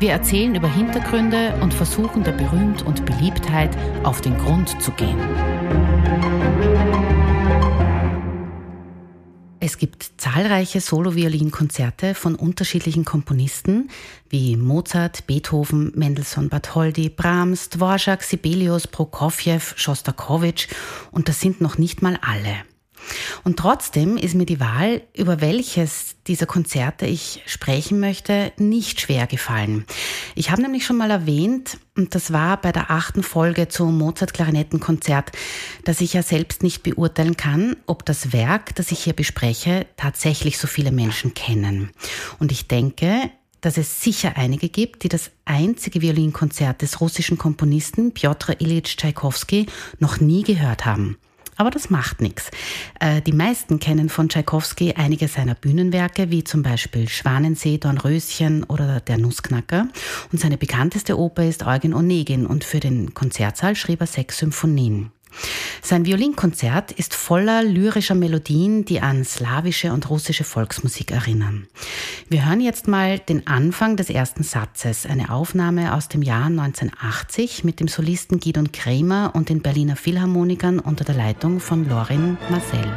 Wir erzählen über Hintergründe und versuchen der Berühmt und Beliebtheit auf den Grund zu gehen. Es gibt zahlreiche Solo-Violin-Konzerte von unterschiedlichen Komponisten wie Mozart, Beethoven, Mendelssohn Bartholdy, Brahms, Dvorak, Sibelius, Prokofjew, Schostakowitsch und das sind noch nicht mal alle. Und trotzdem ist mir die Wahl, über welches dieser Konzerte ich sprechen möchte, nicht schwer gefallen. Ich habe nämlich schon mal erwähnt, und das war bei der achten Folge zum Mozart-Klarinettenkonzert, dass ich ja selbst nicht beurteilen kann, ob das Werk, das ich hier bespreche, tatsächlich so viele Menschen kennen. Und ich denke, dass es sicher einige gibt, die das einzige Violinkonzert des russischen Komponisten Piotr Ilyich Tschaikowski noch nie gehört haben. Aber das macht nichts. Äh, die meisten kennen von Tschaikowski einige seiner Bühnenwerke, wie zum Beispiel Schwanensee, Dornröschen oder Der Nussknacker. Und seine bekannteste Oper ist Eugen Onegin und für den Konzertsaal schrieb er sechs Symphonien. Sein Violinkonzert ist voller lyrischer Melodien, die an slawische und russische Volksmusik erinnern. Wir hören jetzt mal den Anfang des ersten Satzes, eine Aufnahme aus dem Jahr 1980 mit dem Solisten Gidon Kremer und den Berliner Philharmonikern unter der Leitung von Lorin Marcel.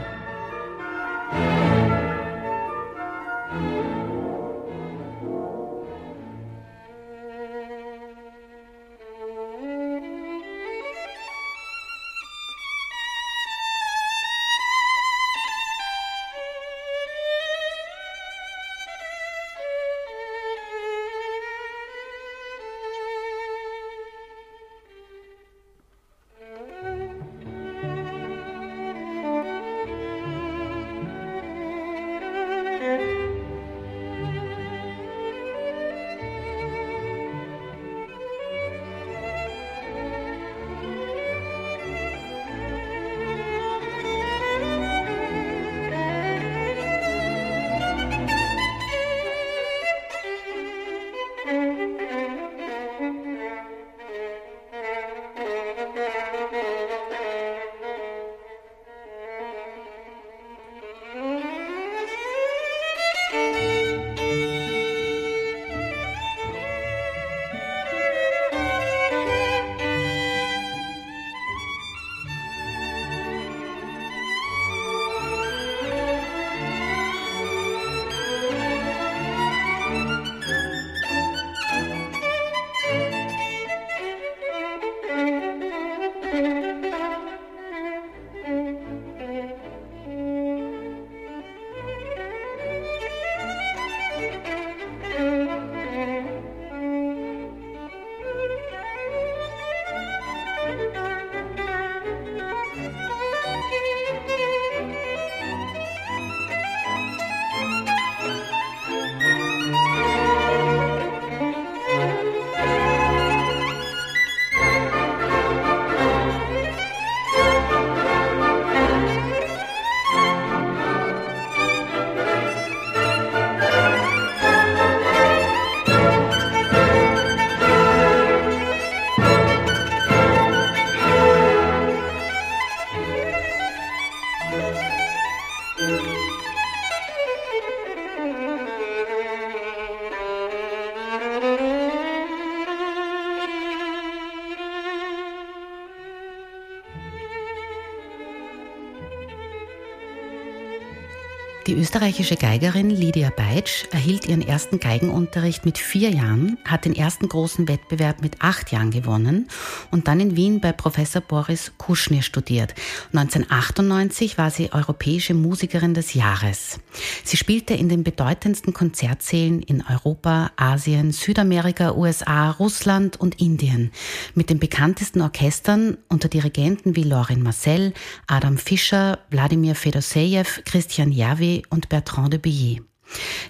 Die österreichische Geigerin Lydia Beitsch erhielt ihren ersten Geigenunterricht mit vier Jahren, hat den ersten großen Wettbewerb mit acht Jahren gewonnen und dann in Wien bei Professor Boris Kuschnir studiert. 1998 war sie Europäische Musikerin des Jahres. Sie spielte in den bedeutendsten Konzertsälen in Europa, Asien, Südamerika, USA, Russland und Indien mit den bekanntesten Orchestern unter Dirigenten wie Lorin Marcel, Adam Fischer, Wladimir Fedosejew, Christian Javi und Bertrand de Billet.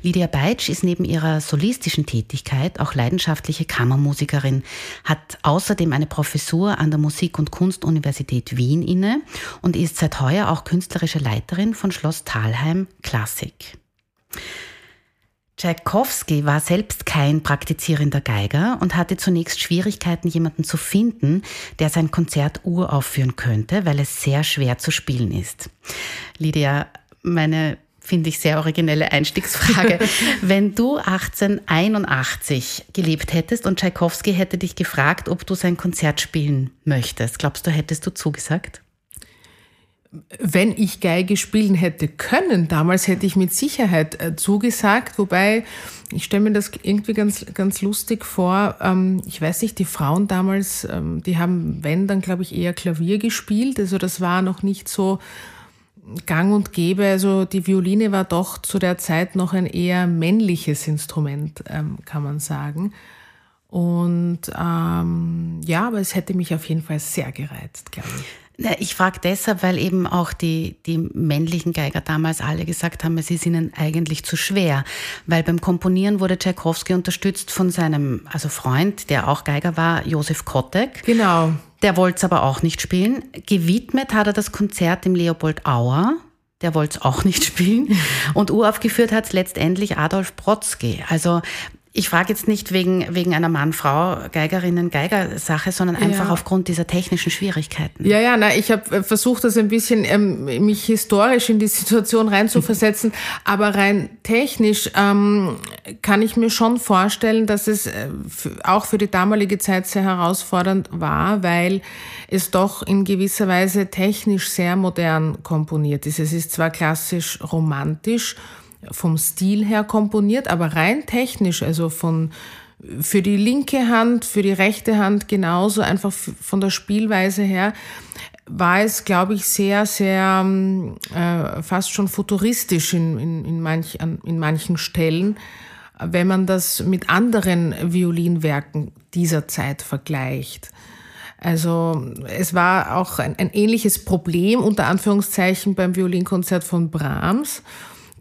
Lydia Beitsch ist neben ihrer solistischen Tätigkeit auch leidenschaftliche Kammermusikerin, hat außerdem eine Professur an der Musik- und Kunstuniversität Wien inne und ist seit heuer auch künstlerische Leiterin von Schloss Thalheim Klassik. Tchaikovsky war selbst kein praktizierender Geiger und hatte zunächst Schwierigkeiten, jemanden zu finden, der sein Konzert uraufführen könnte, weil es sehr schwer zu spielen ist. Lydia, meine finde ich sehr originelle Einstiegsfrage. Wenn du 1881 gelebt hättest und Tchaikovsky hätte dich gefragt, ob du sein Konzert spielen möchtest, glaubst du, hättest du zugesagt? Wenn ich Geige spielen hätte können, damals hätte ich mit Sicherheit äh, zugesagt, wobei ich stelle mir das irgendwie ganz, ganz lustig vor. Ähm, ich weiß nicht, die Frauen damals, ähm, die haben, wenn, dann glaube ich eher Klavier gespielt. Also das war noch nicht so gang und gäbe. Also die Violine war doch zu der Zeit noch ein eher männliches Instrument, ähm, kann man sagen. Und ähm, ja, aber es hätte mich auf jeden Fall sehr gereizt, glaube ich. Ich frage deshalb, weil eben auch die, die männlichen Geiger damals alle gesagt haben, es ist ihnen eigentlich zu schwer. Weil beim Komponieren wurde Tchaikovsky unterstützt von seinem also Freund, der auch Geiger war, Josef Kotek. Genau. Der wollte es aber auch nicht spielen. Gewidmet hat er das Konzert dem Leopold Auer. Der wollte es auch nicht spielen. Und uraufgeführt hat es letztendlich Adolf Brodsky. Also ich frage jetzt nicht wegen, wegen einer Mann-Frau, Geigerinnen, Geiger-Sache, sondern einfach ja. aufgrund dieser technischen Schwierigkeiten. Ja, ja, na, ich habe äh, versucht, das ein bisschen ähm, mich historisch in die Situation reinzuversetzen, aber rein technisch ähm, kann ich mir schon vorstellen, dass es äh, auch für die damalige Zeit sehr herausfordernd war, weil es doch in gewisser Weise technisch sehr modern komponiert ist. Es ist zwar klassisch romantisch, vom Stil her komponiert, aber rein technisch, also von für die linke Hand, für die rechte Hand genauso, einfach von der Spielweise her, war es, glaube ich, sehr, sehr äh, fast schon futuristisch in, in, in, manch, in manchen Stellen, wenn man das mit anderen Violinwerken dieser Zeit vergleicht. Also es war auch ein, ein ähnliches Problem unter Anführungszeichen beim Violinkonzert von Brahms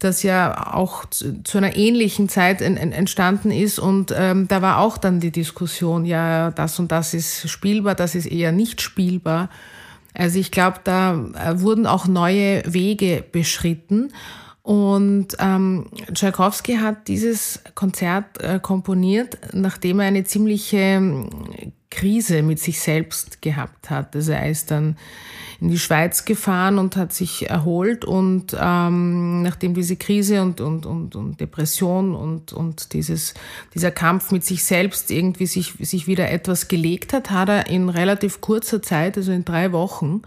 das ja auch zu, zu einer ähnlichen Zeit en, en, entstanden ist. Und ähm, da war auch dann die Diskussion, ja, das und das ist spielbar, das ist eher nicht spielbar. Also ich glaube, da äh, wurden auch neue Wege beschritten. Und ähm, Tchaikovsky hat dieses Konzert äh, komponiert, nachdem er eine ziemliche Krise mit sich selbst gehabt hat. Also er ist dann in die Schweiz gefahren und hat sich erholt und ähm, nachdem diese Krise und, und, und, und Depression und, und dieses, dieser Kampf mit sich selbst irgendwie sich, sich wieder etwas gelegt hat, hat er in relativ kurzer Zeit, also in drei Wochen,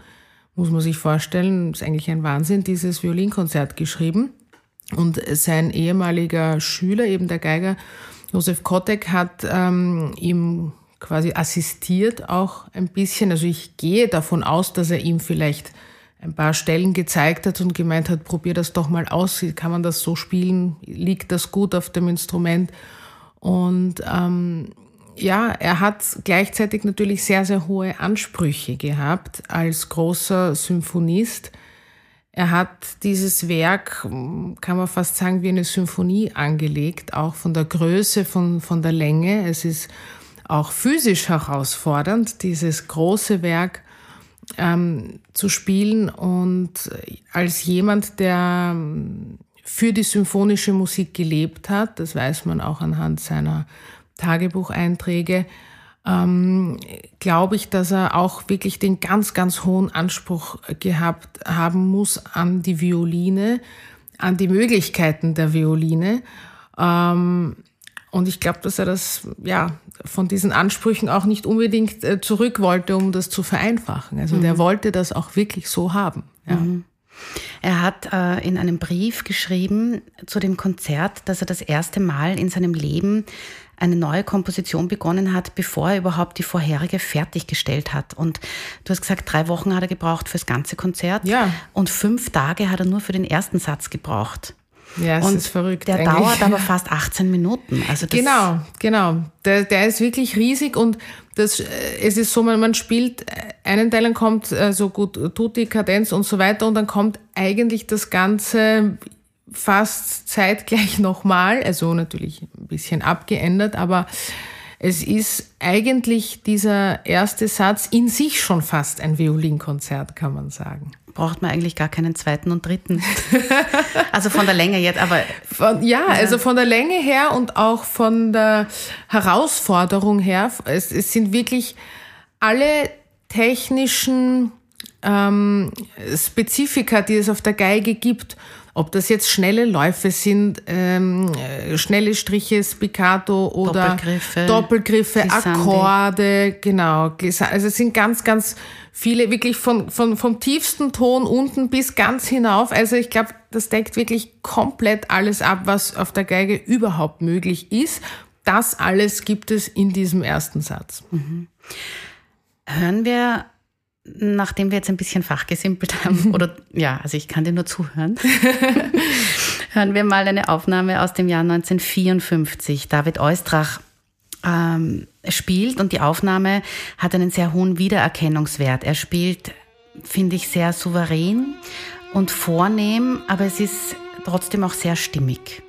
muss man sich vorstellen, ist eigentlich ein Wahnsinn, dieses Violinkonzert geschrieben. Und sein ehemaliger Schüler, eben der Geiger Josef Kotek, hat ähm, ihm quasi assistiert auch ein bisschen. Also ich gehe davon aus, dass er ihm vielleicht ein paar Stellen gezeigt hat und gemeint hat, probier das doch mal aus, kann man das so spielen, liegt das gut auf dem Instrument. Und ähm, ja, er hat gleichzeitig natürlich sehr, sehr hohe Ansprüche gehabt als großer Symphonist. Er hat dieses Werk, kann man fast sagen, wie eine Symphonie angelegt, auch von der Größe, von, von der Länge. Es ist auch physisch herausfordernd, dieses große Werk ähm, zu spielen. Und als jemand, der ähm, für die symphonische Musik gelebt hat, das weiß man auch anhand seiner Tagebucheinträge, ähm, glaube ich, dass er auch wirklich den ganz, ganz hohen Anspruch gehabt haben muss an die Violine, an die Möglichkeiten der Violine. Ähm, und ich glaube, dass er das ja von diesen Ansprüchen auch nicht unbedingt äh, zurück wollte, um das zu vereinfachen. Also mhm. der wollte das auch wirklich so haben. Ja. Mhm. Er hat äh, in einem Brief geschrieben zu dem Konzert, dass er das erste Mal in seinem Leben eine neue Komposition begonnen hat, bevor er überhaupt die vorherige fertiggestellt hat. Und du hast gesagt, drei Wochen hat er gebraucht fürs ganze Konzert. Ja. Und fünf Tage hat er nur für den ersten Satz gebraucht. Ja, es und ist verrückt. Der eigentlich. dauert aber fast 18 Minuten. Also genau, genau. Der, der ist wirklich riesig und das, äh, es ist so, man, man spielt äh, einen Teil, dann kommt äh, so gut, tut die Kadenz und so weiter und dann kommt eigentlich das Ganze fast zeitgleich nochmal, also natürlich ein bisschen abgeändert, aber es ist eigentlich dieser erste Satz in sich schon fast ein Violinkonzert, kann man sagen. Braucht man eigentlich gar keinen zweiten und dritten. also von der Länge jetzt, aber. Von, ja, ja, also von der Länge her und auch von der Herausforderung her. Es, es sind wirklich alle technischen ähm, Spezifika, die es auf der Geige gibt, ob das jetzt schnelle Läufe sind, ähm, äh, schnelle Striche, Spiccato oder Doppelgriffe, Doppelgriffe Akkorde, genau. Also es sind ganz, ganz viele, wirklich von, von, vom tiefsten Ton unten bis ganz hinauf. Also ich glaube, das deckt wirklich komplett alles ab, was auf der Geige überhaupt möglich ist. Das alles gibt es in diesem ersten Satz. Mhm. Hören wir nachdem wir jetzt ein bisschen fachgesimpelt haben, oder ja, also ich kann dir nur zuhören, hören wir mal eine Aufnahme aus dem Jahr 1954. David Eustrach ähm, spielt und die Aufnahme hat einen sehr hohen Wiedererkennungswert. Er spielt, finde ich, sehr souverän und vornehm, aber es ist trotzdem auch sehr stimmig.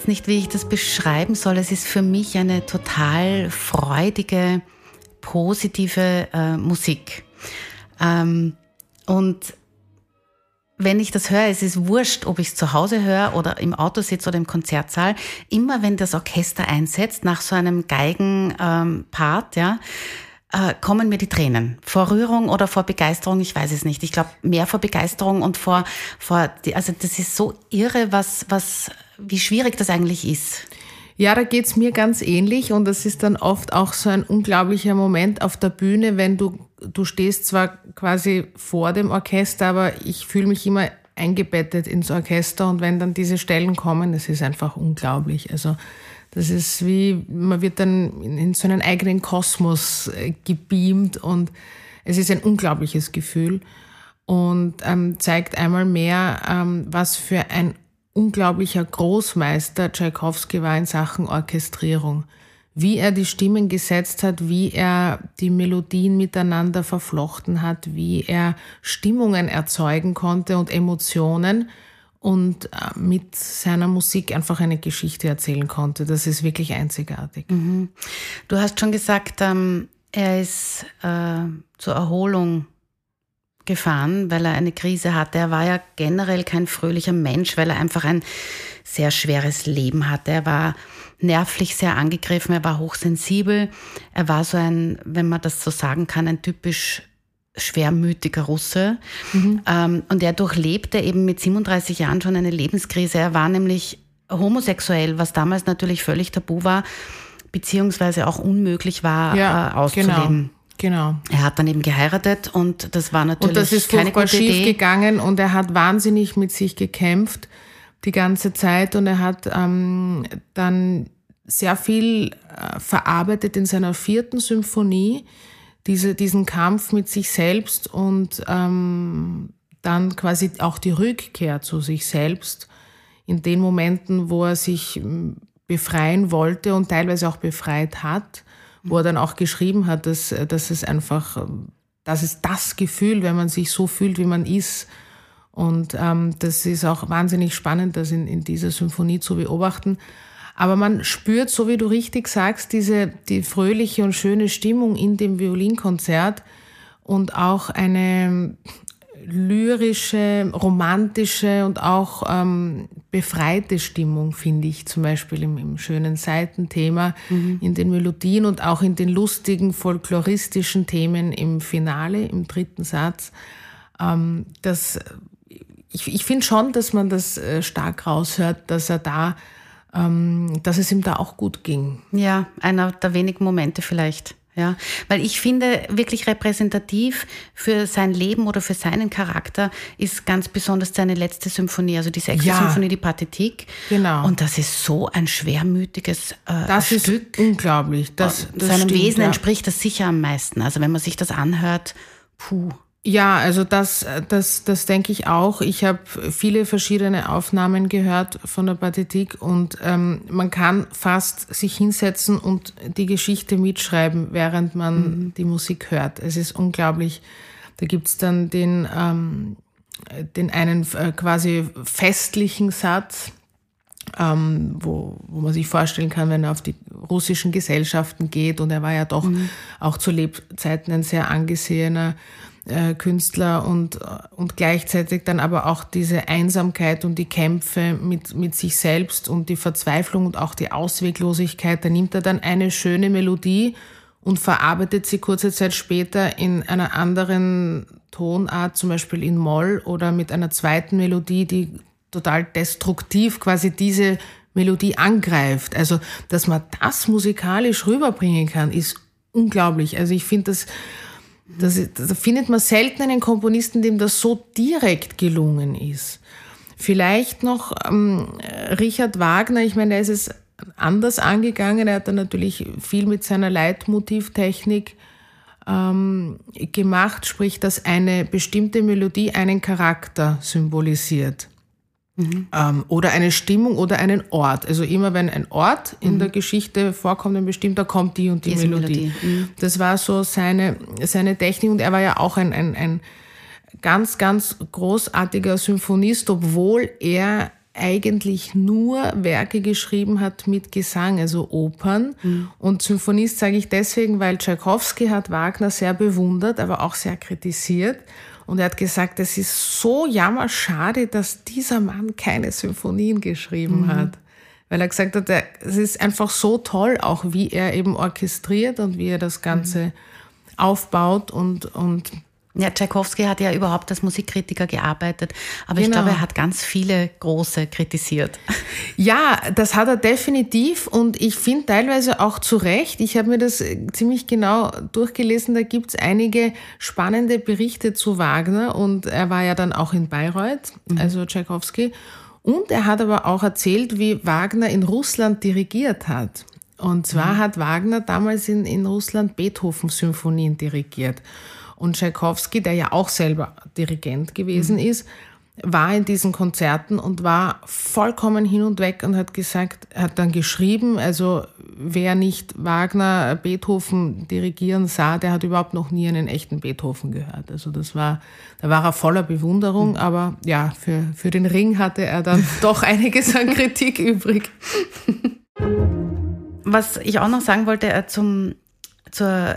Jetzt nicht, wie ich das beschreiben soll. Es ist für mich eine total freudige, positive äh, Musik. Ähm, und wenn ich das höre, es ist wurscht, ob ich es zu Hause höre oder im Auto sitze oder im Konzertsaal, immer wenn das Orchester einsetzt, nach so einem Geigenpart, ähm, ja, äh, kommen mir die Tränen. Vor Rührung oder vor Begeisterung, ich weiß es nicht. Ich glaube, mehr vor Begeisterung und vor, vor, also das ist so irre, was, was, wie schwierig das eigentlich ist. Ja, da geht's mir ganz ähnlich und das ist dann oft auch so ein unglaublicher Moment auf der Bühne, wenn du, du stehst zwar quasi vor dem Orchester, aber ich fühle mich immer eingebettet ins Orchester und wenn dann diese Stellen kommen, das ist einfach unglaublich. Also das ist wie, man wird dann in so einen eigenen Kosmos äh, gebeamt und es ist ein unglaubliches Gefühl und ähm, zeigt einmal mehr, ähm, was für ein unglaublicher Großmeister Tchaikovsky war in Sachen Orchestrierung. Wie er die Stimmen gesetzt hat, wie er die Melodien miteinander verflochten hat, wie er Stimmungen erzeugen konnte und Emotionen und äh, mit seiner Musik einfach eine Geschichte erzählen konnte. Das ist wirklich einzigartig. Mhm. Du hast schon gesagt, ähm, er ist äh, zur Erholung gefahren, weil er eine Krise hatte. Er war ja generell kein fröhlicher Mensch, weil er einfach ein sehr schweres Leben hatte. Er war nervlich sehr angegriffen, er war hochsensibel. Er war so ein, wenn man das so sagen kann, ein typisch schwermütiger Russe. Mhm. Ähm, und er durchlebte eben mit 37 Jahren schon eine Lebenskrise. Er war nämlich homosexuell, was damals natürlich völlig tabu war, beziehungsweise auch unmöglich war ja, äh, auszuleben. Genau. Genau. Er hat dann eben geheiratet und das war natürlich und das ist keine gute schief Idee. gegangen und er hat wahnsinnig mit sich gekämpft die ganze Zeit und er hat ähm, dann sehr viel äh, verarbeitet in seiner vierten Symphonie, diese, diesen Kampf mit sich selbst und ähm, dann quasi auch die Rückkehr zu sich selbst in den Momenten, wo er sich ähm, befreien wollte und teilweise auch befreit hat wo er dann auch geschrieben hat, dass, dass es einfach, das ist das Gefühl, wenn man sich so fühlt, wie man ist. Und ähm, das ist auch wahnsinnig spannend, das in, in dieser Symphonie zu beobachten. Aber man spürt, so wie du richtig sagst, diese, die fröhliche und schöne Stimmung in dem Violinkonzert und auch eine, lyrische, romantische und auch ähm, befreite Stimmung, finde ich, zum Beispiel im, im schönen Seitenthema, mhm. in den Melodien und auch in den lustigen folkloristischen Themen im Finale, im dritten Satz. Ähm, das, ich ich finde schon, dass man das äh, stark raushört, dass er da, ähm, dass es ihm da auch gut ging. Ja, einer der wenigen Momente vielleicht. Ja, weil ich finde, wirklich repräsentativ für sein Leben oder für seinen Charakter ist ganz besonders seine letzte Symphonie, also die sechste ja, Symphonie, die Partitik. Genau. Und das ist so ein schwermütiges äh, das Stück. ist unglaublich. Das, das Seinem stimmt, Wesen entspricht das sicher am meisten. Also wenn man sich das anhört, puh. Ja, also das, das, das denke ich auch. Ich habe viele verschiedene Aufnahmen gehört von der Pathetik und ähm, man kann fast sich hinsetzen und die Geschichte mitschreiben, während man mhm. die Musik hört. Es ist unglaublich. Da gibt's dann den, ähm, den einen äh, quasi festlichen Satz, ähm, wo, wo man sich vorstellen kann, wenn er auf die russischen Gesellschaften geht und er war ja doch mhm. auch zu Lebzeiten ein sehr angesehener äh, Künstler und, und gleichzeitig dann aber auch diese Einsamkeit und die Kämpfe mit, mit sich selbst und die Verzweiflung und auch die Ausweglosigkeit. Da nimmt er dann eine schöne Melodie und verarbeitet sie kurze Zeit später in einer anderen Tonart, zum Beispiel in Moll oder mit einer zweiten Melodie, die total destruktiv quasi diese Melodie angreift. Also, dass man das musikalisch rüberbringen kann, ist unglaublich. Also ich finde das das, da findet man selten einen Komponisten, dem das so direkt gelungen ist. Vielleicht noch ähm, Richard Wagner, ich meine, er ist es anders angegangen. Er hat dann natürlich viel mit seiner Leitmotivtechnik ähm, gemacht, sprich, dass eine bestimmte Melodie einen Charakter symbolisiert. Mhm. Ähm, oder eine Stimmung oder einen Ort. Also immer wenn ein Ort in mhm. der Geschichte vorkommt, ein bestimmter, kommt die und die Diese Melodie. Melodie. Mhm. Das war so seine, seine Technik und er war ja auch ein, ein, ein ganz, ganz großartiger Symphonist, obwohl er eigentlich nur Werke geschrieben hat mit Gesang, also Opern. Mhm. Und Symphonist sage ich deswegen, weil Tchaikovsky hat Wagner sehr bewundert, aber auch sehr kritisiert. Und er hat gesagt, es ist so jammerschade, dass dieser Mann keine Symphonien geschrieben mhm. hat. Weil er gesagt hat, es ist einfach so toll, auch wie er eben orchestriert und wie er das Ganze mhm. aufbaut und, und ja, Tchaikovsky hat ja überhaupt als Musikkritiker gearbeitet, aber genau. ich glaube, er hat ganz viele große kritisiert. Ja, das hat er definitiv und ich finde teilweise auch zu Recht. Ich habe mir das ziemlich genau durchgelesen, da gibt es einige spannende Berichte zu Wagner und er war ja dann auch in Bayreuth, mhm. also Tchaikovsky. Und er hat aber auch erzählt, wie Wagner in Russland dirigiert hat. Und zwar mhm. hat Wagner damals in, in Russland Beethoven-Symphonien dirigiert. Und Tchaikovsky, der ja auch selber Dirigent gewesen mhm. ist, war in diesen Konzerten und war vollkommen hin und weg und hat gesagt, hat dann geschrieben, also wer nicht Wagner, Beethoven dirigieren sah, der hat überhaupt noch nie einen echten Beethoven gehört. Also das war, da war er voller Bewunderung, mhm. aber ja, für, für den Ring hatte er dann doch einiges an Kritik übrig. Was ich auch noch sagen wollte äh, zum, zur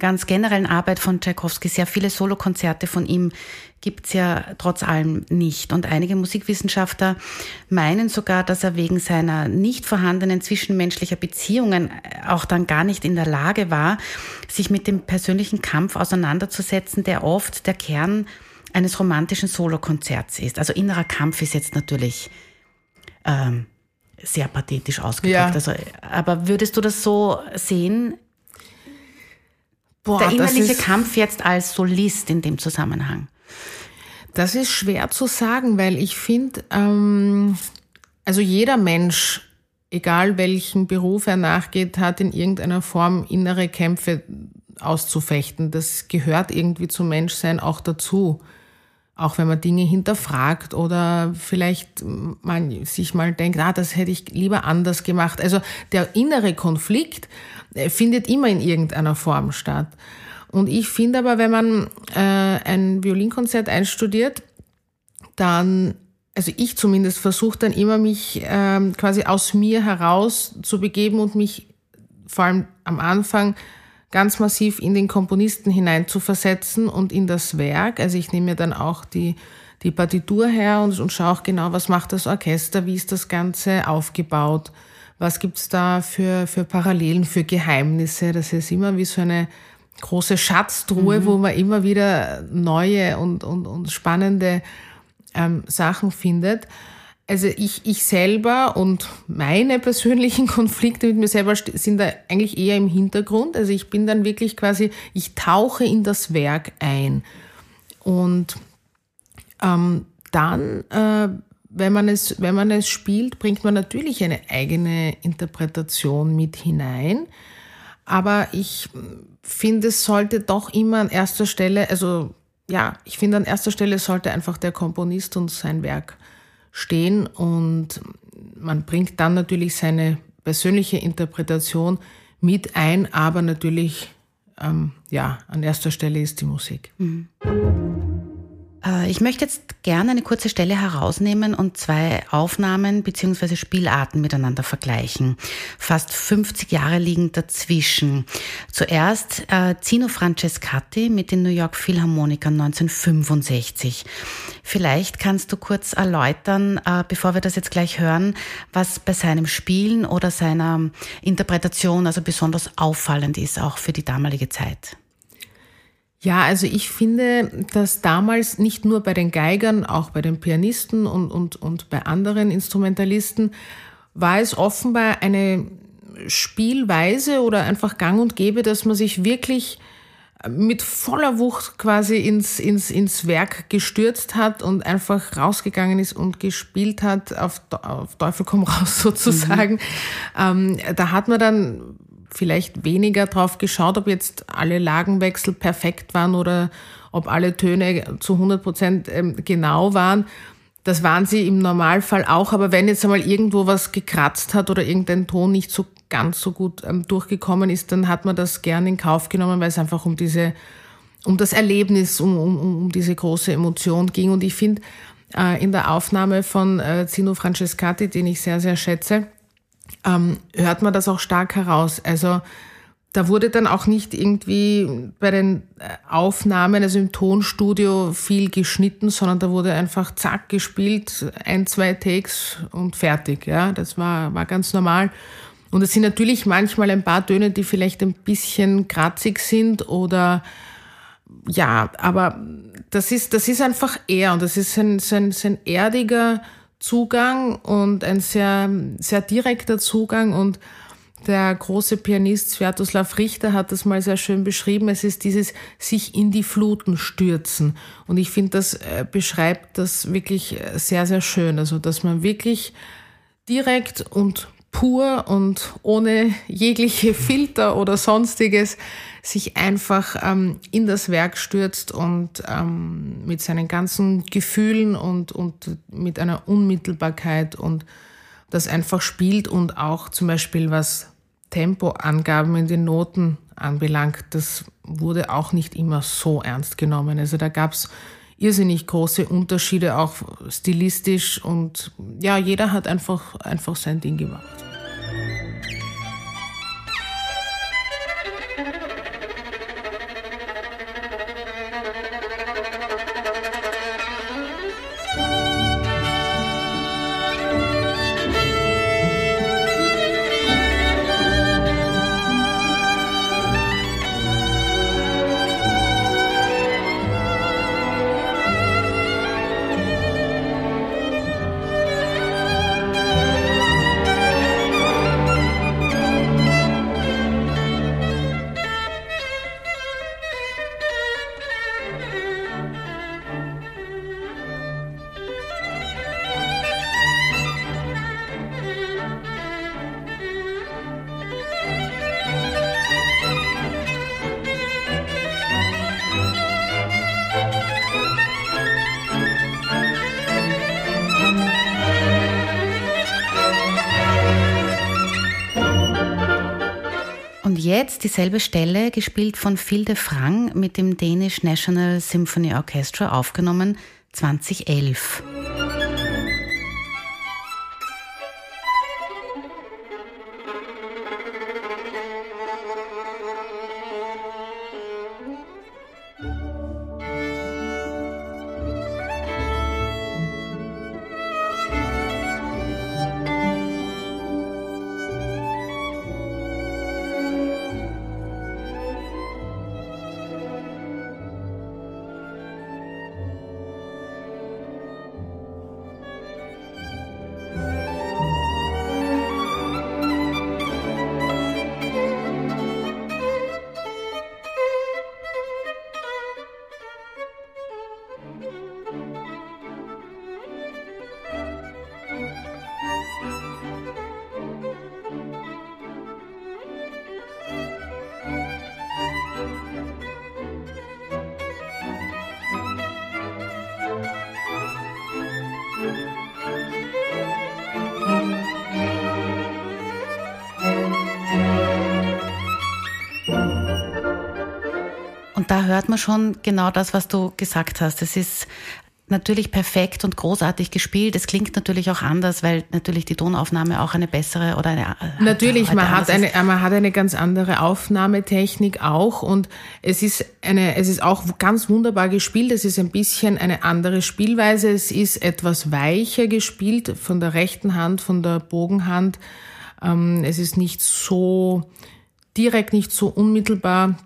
ganz generellen Arbeit von Tchaikovsky, sehr viele Solokonzerte von ihm gibt's ja trotz allem nicht. Und einige Musikwissenschaftler meinen sogar, dass er wegen seiner nicht vorhandenen zwischenmenschlicher Beziehungen auch dann gar nicht in der Lage war, sich mit dem persönlichen Kampf auseinanderzusetzen, der oft der Kern eines romantischen Solokonzerts ist. Also innerer Kampf ist jetzt natürlich ähm, sehr pathetisch ausgedrückt. Ja. Also, aber würdest du das so sehen? Boah, der innerliche Kampf jetzt als Solist in dem Zusammenhang? Das ist schwer zu sagen, weil ich finde, ähm, also jeder Mensch, egal welchen Beruf er nachgeht, hat in irgendeiner Form innere Kämpfe auszufechten. Das gehört irgendwie zum Menschsein auch dazu. Auch wenn man Dinge hinterfragt oder vielleicht man sich mal denkt, ah, das hätte ich lieber anders gemacht. Also der innere Konflikt äh, findet immer in irgendeiner Form statt. Und ich finde aber, wenn man äh, ein Violinkonzert einstudiert, dann, also ich zumindest versuche dann immer mich ähm, quasi aus mir heraus zu begeben und mich vor allem am Anfang ganz massiv in den Komponisten hinein zu versetzen und in das Werk. Also ich nehme mir dann auch die, die Partitur her und, und schaue auch genau, was macht das Orchester, wie ist das Ganze aufgebaut was gibt's da für, für Parallelen, für Geheimnisse. Das ist immer wie so eine große Schatztruhe, mhm. wo man immer wieder neue und, und, und spannende ähm, Sachen findet. Also ich, ich selber und meine persönlichen Konflikte mit mir selber sind da eigentlich eher im Hintergrund. Also ich bin dann wirklich quasi, ich tauche in das Werk ein. Und ähm, dann äh, wenn man es, wenn man es spielt, bringt man natürlich eine eigene Interpretation mit hinein. Aber ich finde, es sollte doch immer an erster Stelle, also ja, ich finde, an erster Stelle sollte einfach der Komponist und sein Werk stehen und man bringt dann natürlich seine persönliche Interpretation mit ein, aber natürlich, ähm, ja, an erster Stelle ist die Musik. Mhm. Äh, ich möchte jetzt gerne eine kurze Stelle herausnehmen und zwei Aufnahmen bzw. Spielarten miteinander vergleichen. Fast 50 Jahre liegen dazwischen. Zuerst äh, Zino Francescatti mit den New York Philharmonikern 1965. Vielleicht kannst du kurz erläutern, äh, bevor wir das jetzt gleich hören, was bei seinem Spielen oder seiner Interpretation also besonders auffallend ist, auch für die damalige Zeit. Ja, also ich finde, dass damals nicht nur bei den Geigern, auch bei den Pianisten und, und, und bei anderen Instrumentalisten war es offenbar eine Spielweise oder einfach gang und gäbe, dass man sich wirklich mit voller Wucht quasi ins, ins, ins Werk gestürzt hat und einfach rausgegangen ist und gespielt hat, auf, auf Teufel komm raus sozusagen. Mhm. Ähm, da hat man dann vielleicht weniger drauf geschaut, ob jetzt alle Lagenwechsel perfekt waren oder ob alle Töne zu 100 Prozent ähm, genau waren. Das waren sie im Normalfall auch, aber wenn jetzt einmal irgendwo was gekratzt hat oder irgendein Ton nicht so ganz so gut ähm, durchgekommen ist, dann hat man das gerne in Kauf genommen, weil es einfach um diese, um das Erlebnis, um, um, um diese große Emotion ging. Und ich finde, äh, in der Aufnahme von äh, Zino Francescati, den ich sehr, sehr schätze, ähm, hört man das auch stark heraus. Also da wurde dann auch nicht irgendwie bei den äh, Aufnahmen, also im Tonstudio, viel geschnitten, sondern da wurde einfach zack gespielt, ein, zwei Takes und fertig. Ja, das war, war ganz normal. Und es sind natürlich manchmal ein paar Töne, die vielleicht ein bisschen kratzig sind oder ja, aber das ist, das ist einfach er und das ist ein, ein, ein erdiger Zugang und ein sehr, sehr direkter Zugang und der große Pianist Sviatoslav Richter hat das mal sehr schön beschrieben. Es ist dieses sich in die Fluten stürzen. Und ich finde, das äh, beschreibt das wirklich äh, sehr, sehr schön. Also, dass man wirklich direkt und pur und ohne jegliche Filter oder sonstiges sich einfach ähm, in das Werk stürzt und ähm, mit seinen ganzen Gefühlen und, und mit einer Unmittelbarkeit und das einfach spielt und auch zum Beispiel was Tempoangaben in den Noten anbelangt, das wurde auch nicht immer so ernst genommen. Also da gab es irrsinnig große Unterschiede, auch stilistisch und ja, jeder hat einfach, einfach sein Ding gemacht. Jetzt dieselbe Stelle, gespielt von Phil de Frang mit dem Danish National Symphony Orchestra, aufgenommen 2011. da hört man schon genau das, was du gesagt hast. Es ist natürlich perfekt und großartig gespielt. Es klingt natürlich auch anders, weil natürlich die Tonaufnahme auch eine bessere oder eine Natürlich, man hat eine man hat eine ganz andere Aufnahmetechnik auch und es ist eine es ist auch ganz wunderbar gespielt. Es ist ein bisschen eine andere Spielweise. Es ist etwas weicher gespielt von der rechten Hand, von der Bogenhand. Ähm, es ist nicht so direkt, nicht so unmittelbar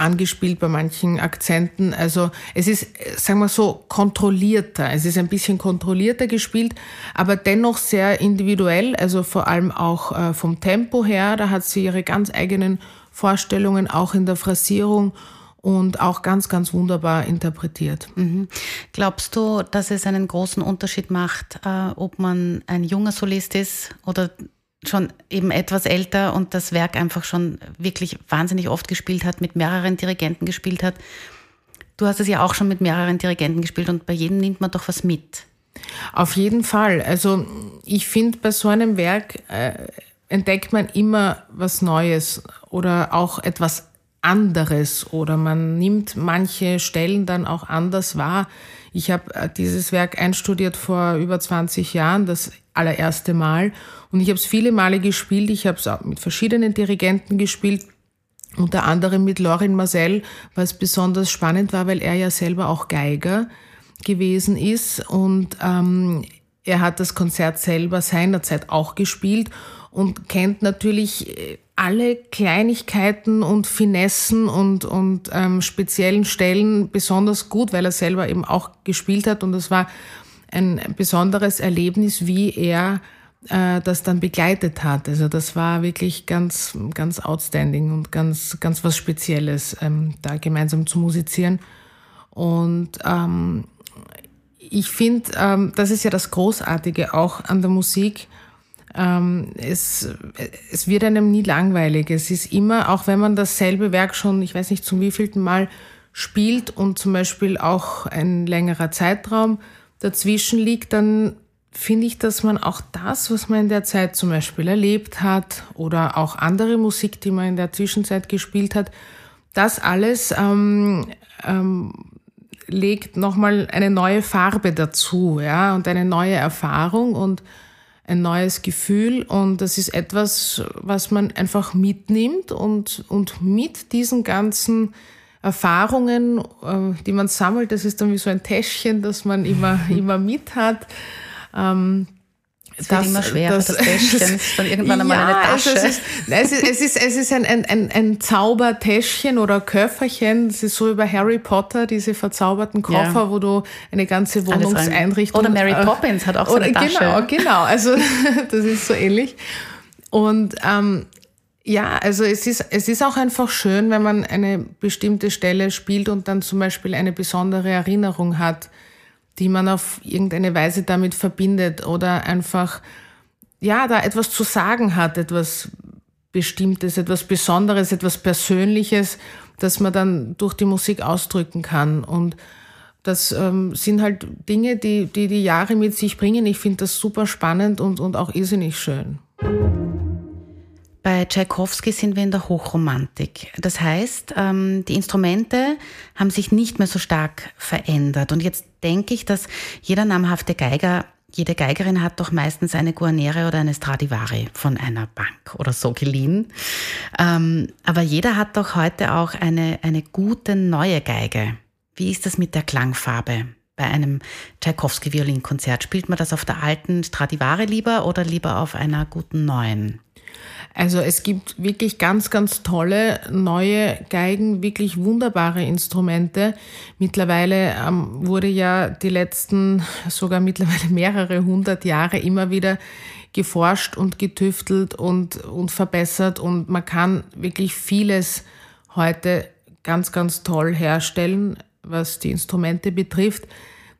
angespielt bei manchen Akzenten. Also es ist, sagen wir so, kontrollierter. Es ist ein bisschen kontrollierter gespielt, aber dennoch sehr individuell. Also vor allem auch äh, vom Tempo her. Da hat sie ihre ganz eigenen Vorstellungen, auch in der Phrasierung und auch ganz, ganz wunderbar interpretiert. Mhm. Glaubst du, dass es einen großen Unterschied macht, äh, ob man ein junger Solist ist oder schon eben etwas älter und das Werk einfach schon wirklich wahnsinnig oft gespielt hat, mit mehreren Dirigenten gespielt hat. Du hast es ja auch schon mit mehreren Dirigenten gespielt und bei jedem nimmt man doch was mit. Auf jeden Fall. Also ich finde, bei so einem Werk äh, entdeckt man immer was Neues oder auch etwas anderes oder man nimmt manche Stellen dann auch anders wahr. Ich habe äh, dieses Werk einstudiert vor über 20 Jahren, das allererste Mal. Und ich habe es viele Male gespielt. Ich habe es auch mit verschiedenen Dirigenten gespielt, unter anderem mit Lorin Marcel, was besonders spannend war, weil er ja selber auch Geiger gewesen ist. Und ähm, er hat das Konzert selber seinerzeit auch gespielt und kennt natürlich äh, alle Kleinigkeiten und Finessen und, und ähm, speziellen Stellen besonders gut, weil er selber eben auch gespielt hat. Und es war ein besonderes Erlebnis, wie er äh, das dann begleitet hat. Also das war wirklich ganz, ganz outstanding und ganz, ganz was Spezielles, ähm, da gemeinsam zu musizieren. Und ähm, ich finde, ähm, das ist ja das Großartige auch an der Musik, ähm, es, es wird einem nie langweilig. Es ist immer, auch wenn man dasselbe Werk schon, ich weiß nicht zum wievielten Mal spielt und zum Beispiel auch ein längerer Zeitraum dazwischen liegt, dann finde ich, dass man auch das, was man in der Zeit zum Beispiel erlebt hat oder auch andere Musik, die man in der Zwischenzeit gespielt hat, das alles ähm, ähm, legt nochmal eine neue Farbe dazu, ja, und eine neue Erfahrung und ein neues Gefühl und das ist etwas, was man einfach mitnimmt und, und mit diesen ganzen Erfahrungen, äh, die man sammelt, das ist dann wie so ein Täschchen, das man immer, immer mit hat. Ähm, es wird das, immer schwerer, das, das Täschchen ist dann irgendwann einmal ja, eine Tasche. Es, ist, es, ist, es, ist, es ist ein, ein, ein, ein Zaubertäschchen oder Köfferchen. Das ist so bei Harry Potter, diese verzauberten Koffer, ja. wo du eine ganze Wohnungseinrichtung... Oder Mary äh, Poppins hat auch so eine Tasche. Genau, genau. Also das ist so ähnlich. Und ähm, ja, also es ist, es ist auch einfach schön, wenn man eine bestimmte Stelle spielt und dann zum Beispiel eine besondere Erinnerung hat die man auf irgendeine Weise damit verbindet oder einfach, ja, da etwas zu sagen hat, etwas Bestimmtes, etwas Besonderes, etwas Persönliches, das man dann durch die Musik ausdrücken kann. Und das ähm, sind halt Dinge, die, die die Jahre mit sich bringen. Ich finde das super spannend und, und auch irrsinnig schön. Bei Tchaikovsky sind wir in der Hochromantik. Das heißt, ähm, die Instrumente haben sich nicht mehr so stark verändert. Und jetzt denke ich, dass jeder namhafte Geiger, jede Geigerin hat doch meistens eine Guarnere oder eine Stradivari von einer Bank oder so geliehen. Ähm, aber jeder hat doch heute auch eine, eine gute neue Geige. Wie ist das mit der Klangfarbe? Bei einem Tchaikovsky-Violinkonzert spielt man das auf der alten Stradivari lieber oder lieber auf einer guten neuen? Also es gibt wirklich ganz, ganz tolle neue Geigen, wirklich wunderbare Instrumente. Mittlerweile ähm, wurde ja die letzten sogar mittlerweile mehrere hundert Jahre immer wieder geforscht und getüftelt und, und verbessert und man kann wirklich vieles heute ganz, ganz toll herstellen, was die Instrumente betrifft.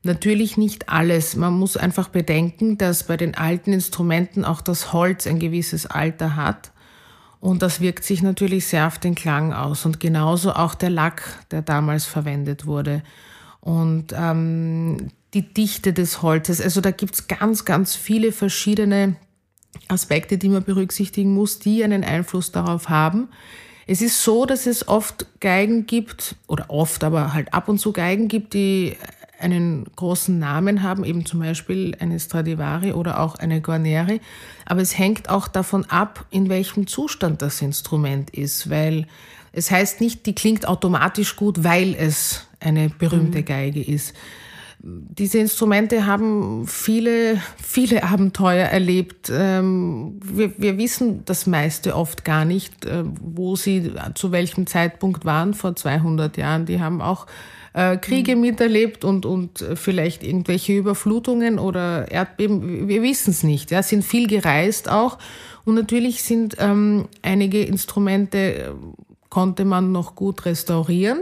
Natürlich nicht alles. Man muss einfach bedenken, dass bei den alten Instrumenten auch das Holz ein gewisses Alter hat. Und das wirkt sich natürlich sehr auf den Klang aus. Und genauso auch der Lack, der damals verwendet wurde. Und ähm, die Dichte des Holzes. Also da gibt's ganz, ganz viele verschiedene Aspekte, die man berücksichtigen muss, die einen Einfluss darauf haben. Es ist so, dass es oft Geigen gibt, oder oft, aber halt ab und zu Geigen gibt, die einen großen Namen haben, eben zum Beispiel eine Stradivari oder auch eine Guarneri. Aber es hängt auch davon ab, in welchem Zustand das Instrument ist, weil es heißt nicht, die klingt automatisch gut, weil es eine berühmte mhm. Geige ist. Diese Instrumente haben viele, viele Abenteuer erlebt. Ähm, wir, wir wissen das meiste oft gar nicht, äh, wo sie zu welchem Zeitpunkt waren vor 200 Jahren. Die haben auch äh, Kriege mhm. miterlebt und, und vielleicht irgendwelche Überflutungen oder Erdbeben. Wir wissen es nicht. Ja, sind viel gereist auch. Und natürlich sind ähm, einige Instrumente, äh, konnte man noch gut restaurieren.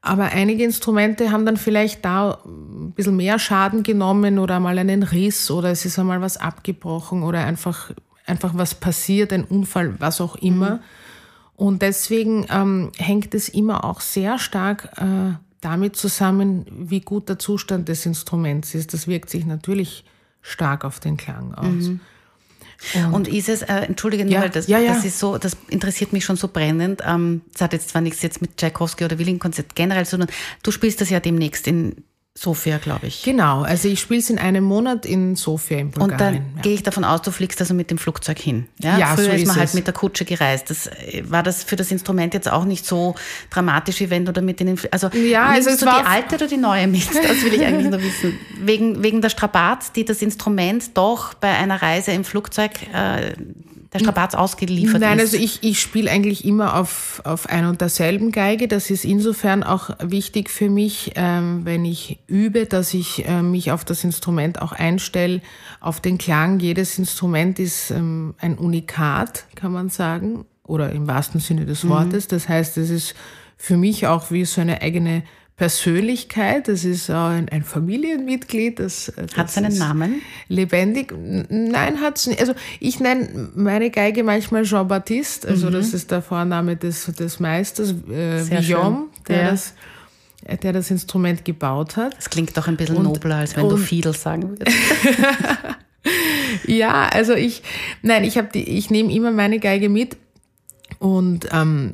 Aber einige Instrumente haben dann vielleicht da ein bisschen mehr Schaden genommen oder mal einen Riss oder es ist einmal was abgebrochen oder einfach, einfach was passiert, ein Unfall, was auch immer. Mhm. Und deswegen ähm, hängt es immer auch sehr stark äh, damit zusammen, wie gut der Zustand des Instruments ist. Das wirkt sich natürlich stark auf den Klang aus. Mhm. Und, und, ist es, äh, entschuldige ja, weil das, ja, ja. das ist so, das interessiert mich schon so brennend. Ähm, das hat jetzt zwar nichts jetzt mit Tchaikovsky oder Willing-Konzert generell, sondern du spielst das ja demnächst in Sofia, glaube ich. Genau, also ich spiele es in einem Monat in Sofia in Bulgarien. Und dann ja. gehe ich davon aus, du fliegst also mit dem Flugzeug hin. Ja, ja Früher so ist, ist man halt mit der Kutsche gereist. Das, war das für das Instrument jetzt auch nicht so dramatisch wie wenn du da mit den... Also ja, also es du war die alte oder die neue mit? Das will ich eigentlich nur wissen. Wegen, wegen der Strapaz, die das Instrument doch bei einer Reise im Flugzeug äh, der Strapaz ausgeliefert Nein, ist? also ich, ich spiele eigentlich immer auf, auf einer und derselben Geige. Das ist insofern auch wichtig für mich, ähm, wenn ich übe, dass ich äh, mich auf das Instrument auch einstelle, auf den Klang. Jedes Instrument ist ähm, ein Unikat, kann man sagen, oder im wahrsten Sinne des mhm. Wortes. Mhm. Das heißt, es ist für mich auch wie so eine eigene Persönlichkeit. Das ist ein, ein Familienmitglied. Das, das hat seinen Namen? Lebendig. Nein, hat es nicht. Also ich nenne meine Geige manchmal Jean-Baptiste. Also mhm. das ist der Vorname des, des Meisters, äh, Guillaume, der ja. das der das Instrument gebaut hat. Das klingt doch ein bisschen und, nobler, als wenn du Fiedel sagen würdest. ja, also ich, nein, ich habe die, ich nehme immer meine Geige mit und ähm,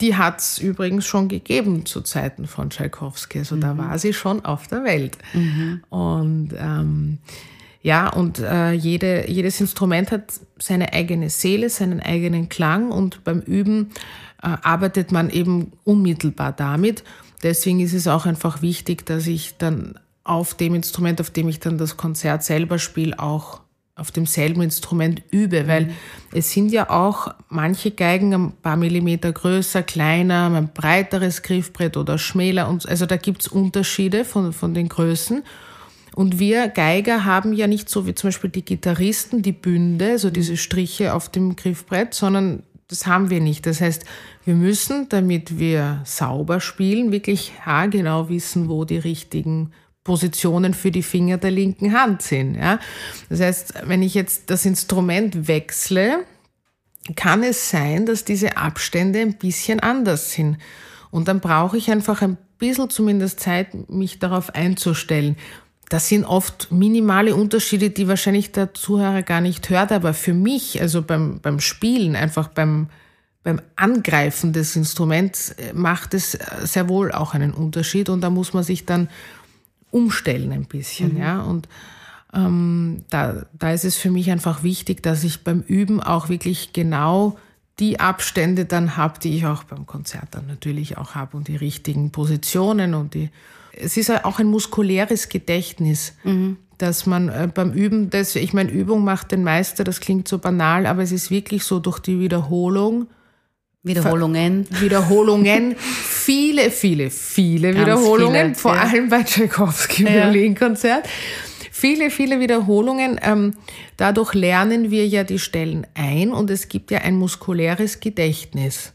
die hat es übrigens schon gegeben zu Zeiten von Tchaikovsky. Also mhm. da war sie schon auf der Welt. Mhm. Und ähm, ja, und äh, jede, jedes Instrument hat seine eigene Seele, seinen eigenen Klang und beim Üben äh, arbeitet man eben unmittelbar damit. Deswegen ist es auch einfach wichtig, dass ich dann auf dem Instrument, auf dem ich dann das Konzert selber spiele, auch auf demselben Instrument übe, weil mhm. es sind ja auch manche Geigen ein paar Millimeter größer, kleiner, ein breiteres Griffbrett oder schmäler. Und, also da gibt's Unterschiede von, von den Größen. Und wir Geiger haben ja nicht so wie zum Beispiel die Gitarristen die Bünde, also diese Striche auf dem Griffbrett, sondern das haben wir nicht. Das heißt, wir müssen, damit wir sauber spielen, wirklich haargenau wissen, wo die richtigen Positionen für die Finger der linken Hand sind. Ja? Das heißt, wenn ich jetzt das Instrument wechsle, kann es sein, dass diese Abstände ein bisschen anders sind. Und dann brauche ich einfach ein bisschen zumindest Zeit, mich darauf einzustellen. Das sind oft minimale Unterschiede, die wahrscheinlich der Zuhörer gar nicht hört, aber für mich, also beim, beim Spielen, einfach beim, beim Angreifen des Instruments, äh, macht es äh, sehr wohl auch einen Unterschied und da muss man sich dann umstellen ein bisschen, mhm. ja. Und ähm, da, da ist es für mich einfach wichtig, dass ich beim Üben auch wirklich genau die Abstände dann habe, die ich auch beim Konzert dann natürlich auch habe und die richtigen Positionen und die. Es ist auch ein muskuläres Gedächtnis, mhm. dass man äh, beim Üben, das, ich meine, Übung macht den Meister, das klingt so banal, aber es ist wirklich so durch die Wiederholung Wiederholungen. Wiederholungen. viele, viele, viele Ganz Wiederholungen. Viele, vor ja. allem bei Tchaikovsky ja. Violinkonzert. Viele, viele Wiederholungen. Ähm, dadurch lernen wir ja die Stellen ein und es gibt ja ein muskuläres Gedächtnis.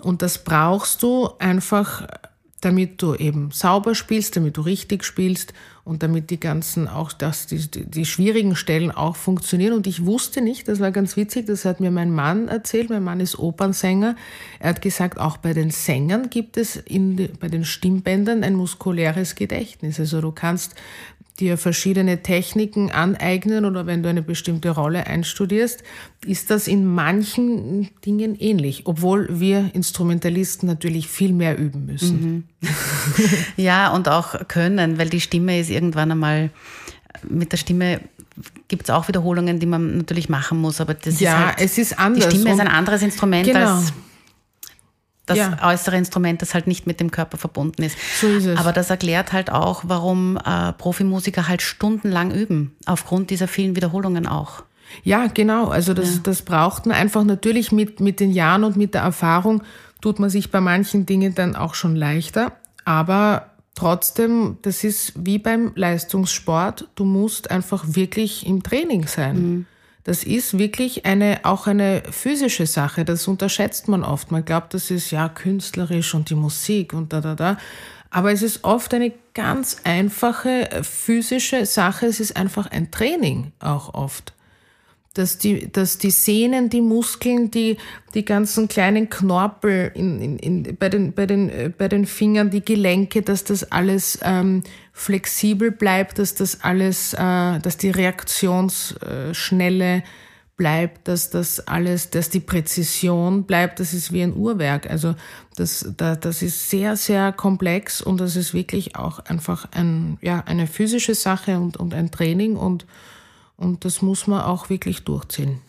Und das brauchst du einfach damit du eben sauber spielst, damit du richtig spielst und damit die ganzen auch dass die, die schwierigen Stellen auch funktionieren. Und ich wusste nicht, das war ganz witzig, das hat mir mein Mann erzählt. Mein Mann ist Opernsänger. Er hat gesagt, auch bei den Sängern gibt es in, bei den Stimmbändern ein muskuläres Gedächtnis. Also du kannst dir verschiedene Techniken aneignen oder wenn du eine bestimmte Rolle einstudierst, ist das in manchen Dingen ähnlich, obwohl wir Instrumentalisten natürlich viel mehr üben müssen. Mhm. ja, und auch können, weil die Stimme ist irgendwann einmal mit der Stimme gibt es auch Wiederholungen, die man natürlich machen muss, aber das ja, ist halt, es ist anders. Die Stimme ist ein anderes Instrument genau. als das ja. äußere Instrument, das halt nicht mit dem Körper verbunden ist. So ist es. Aber das erklärt halt auch, warum äh, Profimusiker halt stundenlang üben, aufgrund dieser vielen Wiederholungen auch. Ja, genau. Also das, ja. das braucht man einfach natürlich mit, mit den Jahren und mit der Erfahrung tut man sich bei manchen Dingen dann auch schon leichter. Aber trotzdem, das ist wie beim Leistungssport. Du musst einfach wirklich im Training sein. Mhm. Das ist wirklich eine, auch eine physische Sache. Das unterschätzt man oft. Man glaubt, das ist ja künstlerisch und die Musik und da, da, da. Aber es ist oft eine ganz einfache physische Sache. Es ist einfach ein Training auch oft dass die, dass die Sehnen, die Muskeln, die, die ganzen kleinen Knorpel in, in, in, bei, den, bei, den, äh, bei den Fingern, die Gelenke, dass das alles ähm, flexibel bleibt, dass das alles, äh, dass die Reaktionsschnelle bleibt, dass das alles, dass die Präzision bleibt, das ist wie ein Uhrwerk. Also das, das ist sehr, sehr komplex und das ist wirklich auch einfach ein, ja, eine physische Sache und, und ein Training und, und das muss man auch wirklich durchziehen.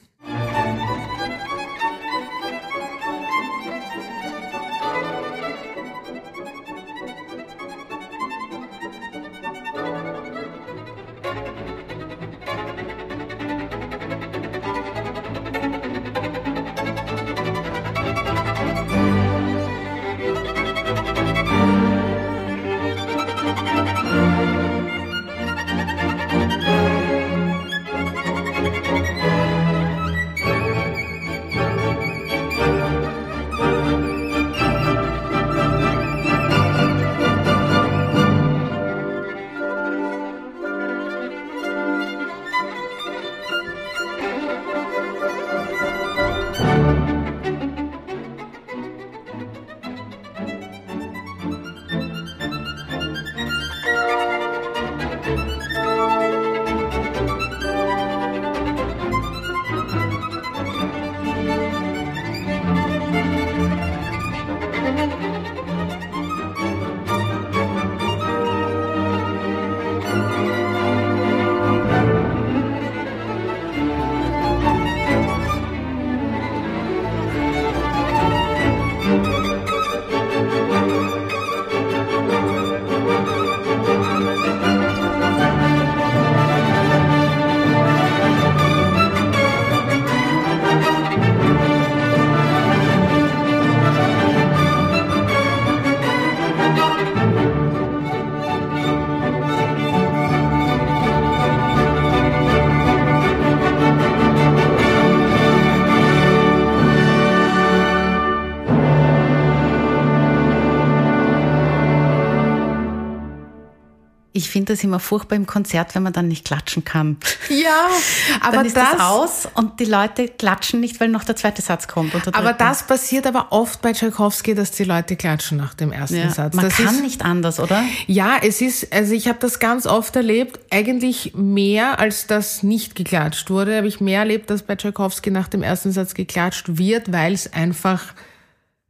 Das immer furchtbar im Konzert, wenn man dann nicht klatschen kann. Ja, aber dann ist das, das aus und die Leute klatschen nicht, weil noch der zweite Satz kommt. aber das passiert aber oft bei Tchaikovsky, dass die Leute klatschen nach dem ersten ja, Satz. Man das kann ist, nicht anders, oder? Ja, es ist, also ich habe das ganz oft erlebt, eigentlich mehr als das nicht geklatscht wurde, habe ich mehr erlebt, dass bei Tchaikovsky nach dem ersten Satz geklatscht wird, weil es einfach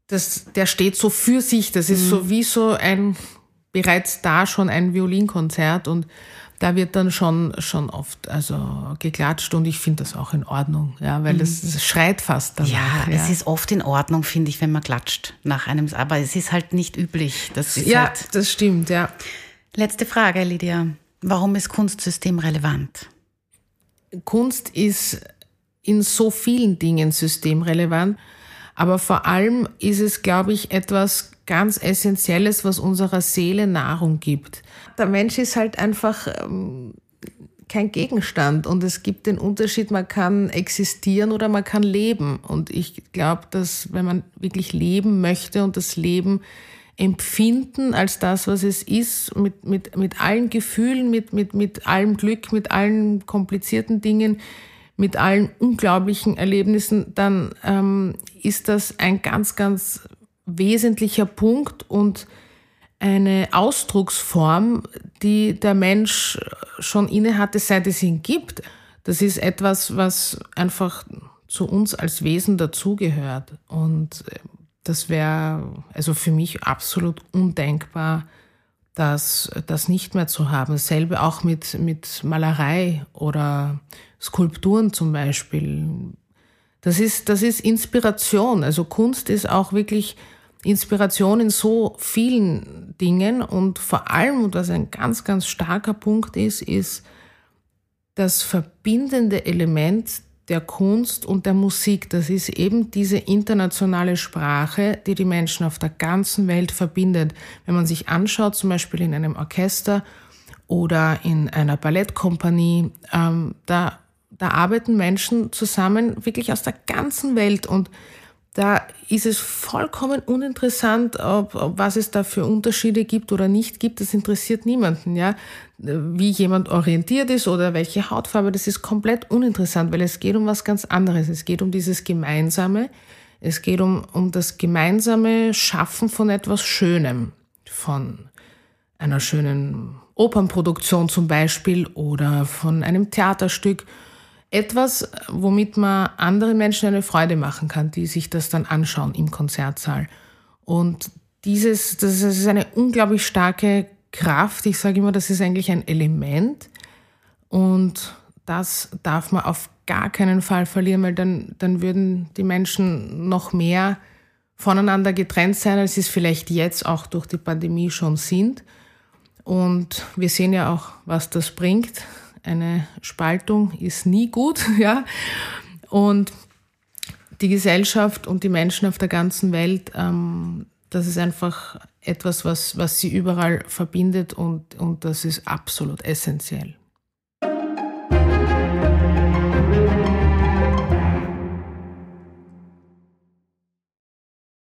das, der steht so für sich. Das ist mhm. so wie so ein bereits da schon ein Violinkonzert und da wird dann schon, schon oft also geklatscht und ich finde das auch in Ordnung, ja, weil das, das schreit fast danach. Ja, ja, es ist oft in Ordnung, finde ich, wenn man klatscht nach einem, aber es ist halt nicht üblich. Das ja, halt das stimmt, ja. Letzte Frage, Lydia. Warum ist Kunstsystem relevant? Kunst ist in so vielen Dingen systemrelevant, aber vor allem ist es, glaube ich, etwas ganz Essentielles, was unserer Seele Nahrung gibt. Der Mensch ist halt einfach ähm, kein Gegenstand und es gibt den Unterschied, man kann existieren oder man kann leben. Und ich glaube, dass wenn man wirklich leben möchte und das Leben empfinden als das, was es ist, mit, mit, mit allen Gefühlen, mit, mit, mit allem Glück, mit allen komplizierten Dingen, mit allen unglaublichen Erlebnissen, dann ähm, ist das ein ganz, ganz wesentlicher Punkt und eine Ausdrucksform, die der Mensch schon inne hatte, seit es ihn gibt. Das ist etwas, was einfach zu uns als Wesen dazugehört. Und äh, das wäre also für mich absolut undenkbar, das, das nicht mehr zu haben. Dasselbe auch mit, mit Malerei oder Skulpturen zum Beispiel. Das ist, das ist Inspiration. Also Kunst ist auch wirklich Inspiration in so vielen Dingen und vor allem, was ein ganz, ganz starker Punkt ist, ist das verbindende Element der Kunst und der Musik. Das ist eben diese internationale Sprache, die die Menschen auf der ganzen Welt verbindet. Wenn man sich anschaut, zum Beispiel in einem Orchester oder in einer Ballettkompanie, ähm, da, da arbeiten Menschen zusammen wirklich aus der ganzen Welt und da ist es vollkommen uninteressant, ob, ob, was es da für Unterschiede gibt oder nicht gibt. Das interessiert niemanden, ja. Wie jemand orientiert ist oder welche Hautfarbe, das ist komplett uninteressant, weil es geht um was ganz anderes. Es geht um dieses Gemeinsame. Es geht um, um das gemeinsame Schaffen von etwas Schönem, von einer schönen Opernproduktion zum Beispiel oder von einem Theaterstück etwas, womit man anderen Menschen eine Freude machen kann, die sich das dann anschauen im Konzertsaal. Und dieses, das ist eine unglaublich starke Kraft. Ich sage immer, das ist eigentlich ein Element. Und das darf man auf gar keinen Fall verlieren, weil dann, dann würden die Menschen noch mehr voneinander getrennt sein, als sie es vielleicht jetzt auch durch die Pandemie schon sind. Und wir sehen ja auch, was das bringt. Eine Spaltung ist nie gut, ja. Und die Gesellschaft und die Menschen auf der ganzen Welt, ähm, das ist einfach etwas, was, was sie überall verbindet und, und das ist absolut essentiell.